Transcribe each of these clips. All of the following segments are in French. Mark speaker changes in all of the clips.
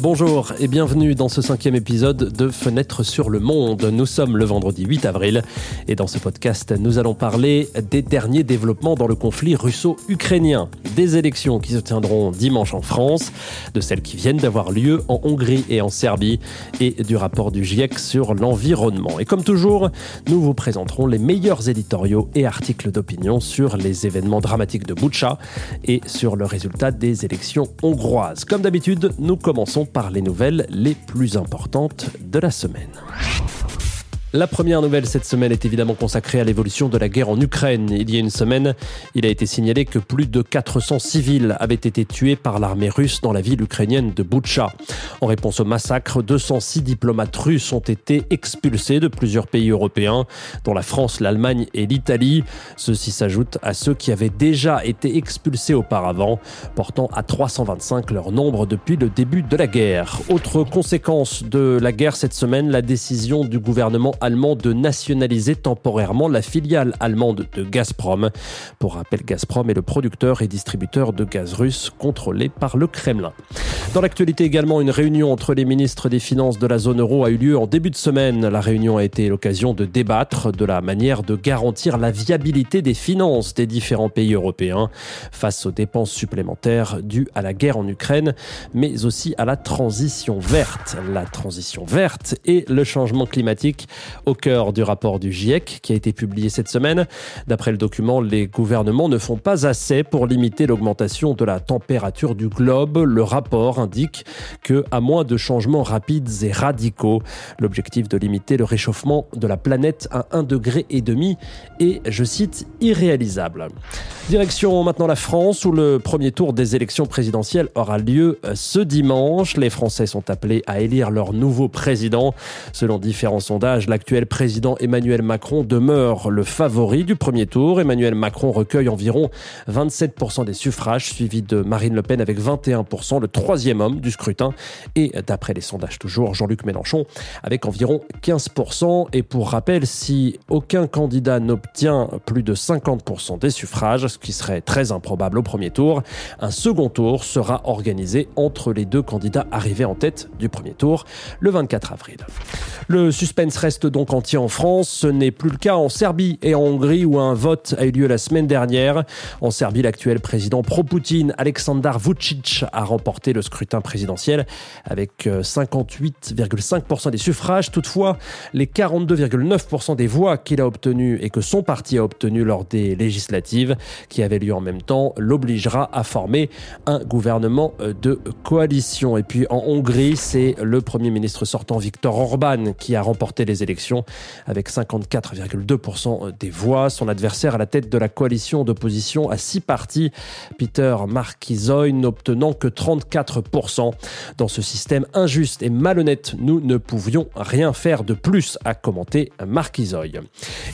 Speaker 1: Bonjour et bienvenue dans ce cinquième épisode de Fenêtre sur le Monde. Nous sommes le vendredi 8 avril et dans ce podcast, nous allons parler des derniers développements dans le conflit russo-ukrainien, des élections qui se tiendront dimanche en France, de celles qui viennent d'avoir lieu en Hongrie et en Serbie et du rapport du GIEC sur l'environnement. Et comme toujours, nous vous présenterons les meilleurs éditoriaux et articles d'opinion sur les événements dramatiques de Boucha et sur le résultat des élections hongroises. Comme d'habitude, nous commençons par les nouvelles les plus importantes de la semaine. La première nouvelle cette semaine est évidemment consacrée à l'évolution de la guerre en Ukraine. Il y a une semaine, il a été signalé que plus de 400 civils avaient été tués par l'armée russe dans la ville ukrainienne de Boutcha. En réponse au massacre, 206 diplomates russes ont été expulsés de plusieurs pays européens, dont la France, l'Allemagne et l'Italie. Ceci s'ajoute à ceux qui avaient déjà été expulsés auparavant, portant à 325 leur nombre depuis le début de la guerre. Autre conséquence de la guerre cette semaine, la décision du gouvernement allemand de nationaliser temporairement la filiale allemande de Gazprom. Pour rappel, Gazprom est le producteur et distributeur de gaz russe contrôlé par le Kremlin. Dans l'actualité également, une réunion entre les ministres des Finances de la zone euro a eu lieu en début de semaine. La réunion a été l'occasion de débattre de la manière de garantir la viabilité des finances des différents pays européens face aux dépenses supplémentaires dues à la guerre en Ukraine, mais aussi à la transition verte. La transition verte et le changement climatique au cœur du rapport du GIEC qui a été publié cette semaine. D'après le document, les gouvernements ne font pas assez pour limiter l'augmentation de la température du globe. Le rapport indique que, à moins de changements rapides et radicaux, l'objectif de limiter le réchauffement de la planète à 1,5 degré est, je cite, irréalisable. Direction maintenant la France où le premier tour des élections présidentielles aura lieu euh, ce dimanche. Les Français sont appelés à élire leur nouveau président. Selon différents sondages, l'actuel président Emmanuel Macron demeure le favori du premier tour. Emmanuel Macron recueille environ 27% des suffrages, suivi de Marine Le Pen avec 21%, le troisième homme du scrutin. Et d'après les sondages toujours, Jean-Luc Mélenchon avec environ 15%. Et pour rappel, si aucun candidat n'obtient plus de 50% des suffrages, ce qui serait très improbable au premier tour, un second tour sera organisé entre les deux candidats arrivés en tête du premier tour le 24 avril. Le suspense reste donc entier en France. Ce n'est plus le cas en Serbie et en Hongrie où un vote a eu lieu la semaine dernière. En Serbie, l'actuel président pro-Poutine, Aleksandar Vucic, a remporté le scrutin présidentiel avec 58,5% euh, des suffrages. Toutefois, les 42,9% des voix qu'il a obtenues et que son parti a obtenues lors des législatives qui avaient lieu en même temps l'obligera à former un gouvernement euh, de coalition. Et puis en Hongrie, c'est le premier ministre sortant Viktor Orban qui a remporté les élections avec 54,2% des voix. Son adversaire à la tête de la coalition d'opposition à six partis, Peter Markizoy, n'obtenant que 34%. Dans ce système injuste et malhonnête, nous ne pouvions rien faire de plus, a commenté Markizoy.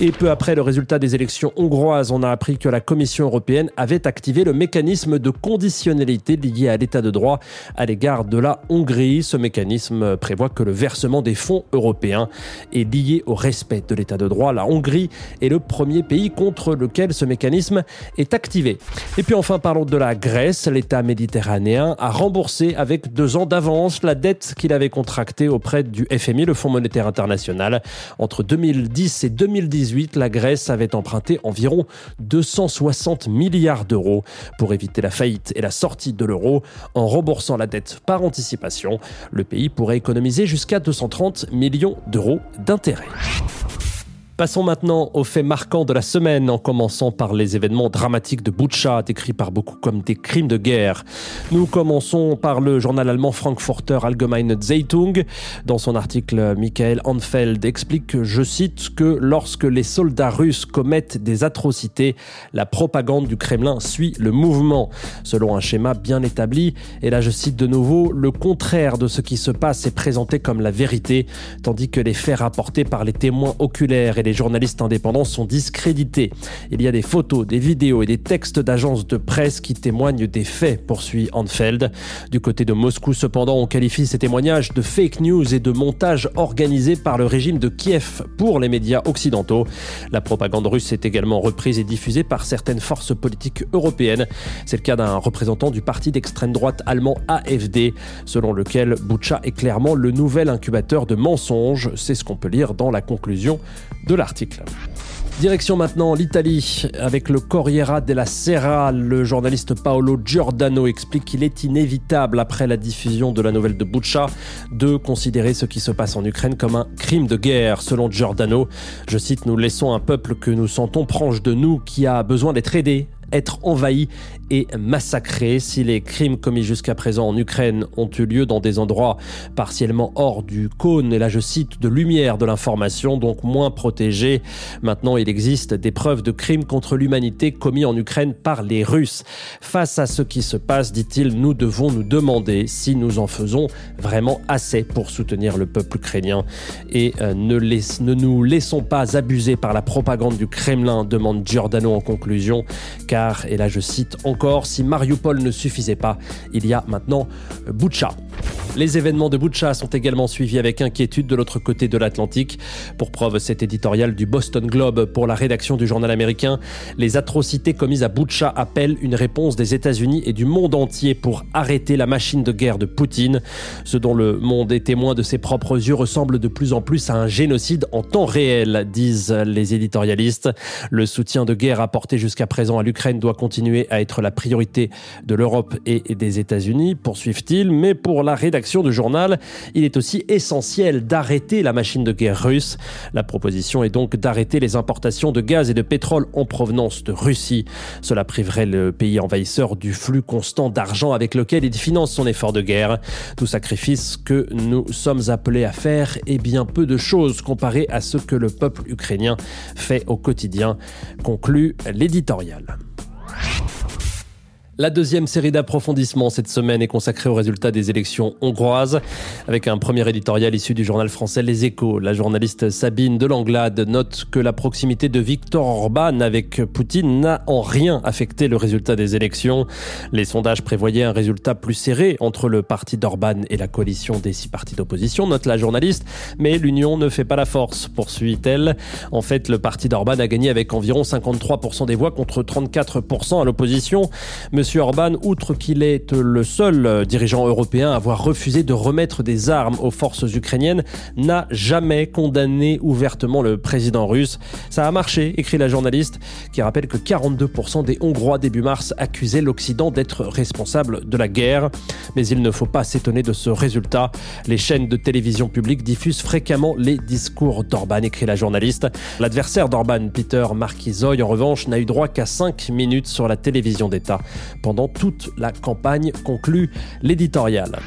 Speaker 1: Et peu après le résultat des élections hongroises, on a appris que la Commission européenne avait activé le mécanisme de conditionnalité lié à l'état de droit à l'égard de la Hongrie. Ce mécanisme prévoit que le versement des fonds européens est lié au respect de l'état de droit. La Hongrie est le premier pays contre lequel ce mécanisme est activé. Et puis enfin, parlons de la Grèce. L'État méditerranéen a remboursé avec deux ans d'avance la dette qu'il avait contractée auprès du FMI, le Fonds monétaire international. Entre 2010 et 2018, la Grèce avait emprunté environ 260 milliards d'euros pour éviter la faillite et la sortie de l'euro. En remboursant la dette par anticipation, le pays pourrait économiser jusqu'à 230 millions d'euros d'intérêt. Passons maintenant aux faits marquants de la semaine, en commençant par les événements dramatiques de Bucha, décrits par beaucoup comme des crimes de guerre. Nous commençons par le journal allemand Frankfurter Allgemeine Zeitung. Dans son article, Michael Anfeld explique, je cite, que lorsque les soldats russes commettent des atrocités, la propagande du Kremlin suit le mouvement, selon un schéma bien établi. Et là, je cite de nouveau, le contraire de ce qui se passe est présenté comme la vérité, tandis que les faits rapportés par les témoins oculaires et les les journalistes indépendants sont discrédités. Il y a des photos, des vidéos et des textes d'agences de presse qui témoignent des faits, poursuit Anfeld. Du côté de Moscou, cependant, on qualifie ces témoignages de fake news et de montage organisé par le régime de Kiev pour les médias occidentaux. La propagande russe est également reprise et diffusée par certaines forces politiques européennes. C'est le cas d'un représentant du parti d'extrême droite allemand AFD, selon lequel Boucha est clairement le nouvel incubateur de mensonges. C'est ce qu'on peut lire dans la conclusion de Direction maintenant l'Italie avec le Corriera della Sera. Le journaliste Paolo Giordano explique qu'il est inévitable, après la diffusion de la nouvelle de Bucha, de considérer ce qui se passe en Ukraine comme un crime de guerre. Selon Giordano, je cite, nous laissons un peuple que nous sentons proche de nous qui a besoin d'être aidé être envahi et massacré. Si les crimes commis jusqu'à présent en Ukraine ont eu lieu dans des endroits partiellement hors du cône, et là je cite, de lumière de l'information, donc moins protégés, maintenant il existe des preuves de crimes contre l'humanité commis en Ukraine par les Russes. Face à ce qui se passe, dit-il, nous devons nous demander si nous en faisons vraiment assez pour soutenir le peuple ukrainien et euh, ne, ne nous laissons pas abuser par la propagande du Kremlin, demande Giordano en conclusion, car et là je cite encore, si Mariupol ne suffisait pas, il y a maintenant Boucha. Les événements de Boucha sont également suivis avec inquiétude de l'autre côté de l'Atlantique. Pour preuve, cet éditorial du Boston Globe pour la rédaction du journal américain, les atrocités commises à Boucha appellent une réponse des États-Unis et du monde entier pour arrêter la machine de guerre de Poutine. Ce dont le monde est témoin de ses propres yeux ressemble de plus en plus à un génocide en temps réel, disent les éditorialistes. Le soutien de guerre apporté jusqu'à présent à l'Ukraine doit continuer à être la priorité de l'Europe et des États-Unis, poursuivent-ils, mais pour la rédaction du journal, il est aussi essentiel d'arrêter la machine de guerre russe. La proposition est donc d'arrêter les importations de gaz et de pétrole en provenance de Russie. Cela priverait le pays envahisseur du flux constant d'argent avec lequel il finance son effort de guerre. Tout sacrifice que nous sommes appelés à faire est bien peu de choses comparé à ce que le peuple ukrainien fait au quotidien, conclut l'éditorial. La deuxième série d'approfondissements cette semaine est consacrée aux résultats des élections hongroises, avec un premier éditorial issu du journal français Les Échos. La journaliste Sabine Delanglade note que la proximité de Viktor Orban avec Poutine n'a en rien affecté le résultat des élections. Les sondages prévoyaient un résultat plus serré entre le parti d'Orban et la coalition des six partis d'opposition, note la journaliste, mais l'union ne fait pas la force, poursuit-elle. En fait, le parti d'Orban a gagné avec environ 53% des voix contre 34% à l'opposition. Monsieur Orban, outre qu'il est le seul euh, dirigeant européen à avoir refusé de remettre des armes aux forces ukrainiennes, n'a jamais condamné ouvertement le président russe. Ça a marché, écrit la journaliste, qui rappelle que 42% des Hongrois début mars accusaient l'Occident d'être responsable de la guerre. Mais il ne faut pas s'étonner de ce résultat. Les chaînes de télévision publique diffusent fréquemment les discours d'Orban, écrit la journaliste. L'adversaire d'Orban, Peter Markizoy, en revanche, n'a eu droit qu'à 5 minutes sur la télévision d'État pendant toute la campagne, conclut l'éditorial.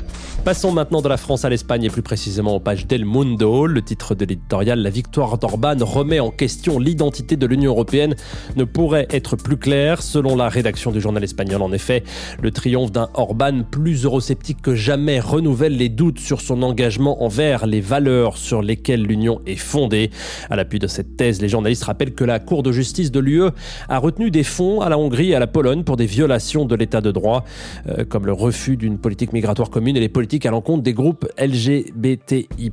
Speaker 1: Passons maintenant de la France à l'Espagne et plus précisément aux pages d'El Mundo. Le titre de l'éditorial, La victoire d'Orban remet en question l'identité de l'Union européenne, ne pourrait être plus clair selon la rédaction du journal espagnol. En effet, le triomphe d'un Orban plus eurosceptique que jamais renouvelle les doutes sur son engagement envers les valeurs sur lesquelles l'Union est fondée. À l'appui de cette thèse, les journalistes rappellent que la Cour de justice de l'UE a retenu des fonds à la Hongrie et à la Pologne pour des violations de l'état de droit, euh, comme le refus d'une politique migratoire commune et les politiques à l'encontre des groupes LGBTI+.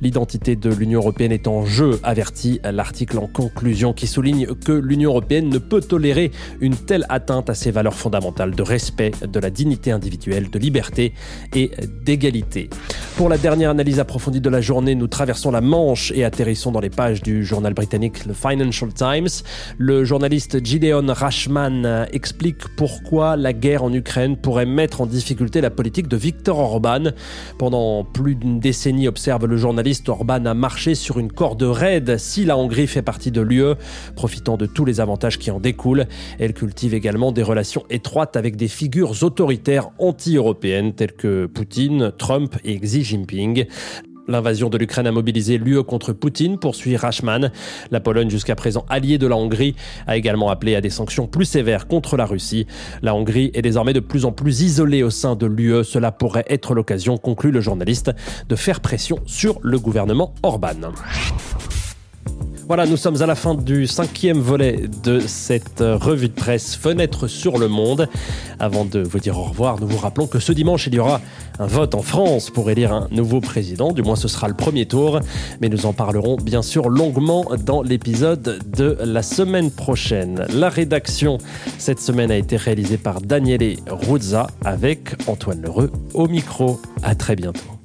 Speaker 1: L'identité de l'Union européenne est en jeu, avertit l'article en conclusion qui souligne que l'Union européenne ne peut tolérer une telle atteinte à ses valeurs fondamentales de respect de la dignité individuelle, de liberté et d'égalité. Pour la dernière analyse approfondie de la journée, nous traversons la Manche et atterrissons dans les pages du journal britannique le Financial Times. Le journaliste Gideon Rashman explique pourquoi la guerre en Ukraine pourrait mettre en difficulté la politique de Viktor Orban. Pendant plus d'une décennie, observe le journaliste, Orban a marché sur une corde raide si la Hongrie fait partie de l'UE, profitant de tous les avantages qui en découlent. Elle cultive également des relations étroites avec des figures autoritaires anti-européennes telles que Poutine, Trump et Xi Jinping. L'invasion de l'Ukraine a mobilisé l'UE contre Poutine, poursuit Rashman. La Pologne, jusqu'à présent alliée de la Hongrie, a également appelé à des sanctions plus sévères contre la Russie. La Hongrie est désormais de plus en plus isolée au sein de l'UE. Cela pourrait être l'occasion, conclut le journaliste, de faire pression sur le gouvernement Orban. Voilà, nous sommes à la fin du cinquième volet de cette revue de presse Fenêtre sur le monde. Avant de vous dire au revoir, nous vous rappelons que ce dimanche, il y aura un vote en France pour élire un nouveau président. Du moins, ce sera le premier tour. Mais nous en parlerons bien sûr longuement dans l'épisode de la semaine prochaine. La rédaction cette semaine a été réalisée par Daniele Ruzza avec Antoine Lereux au micro. À très bientôt.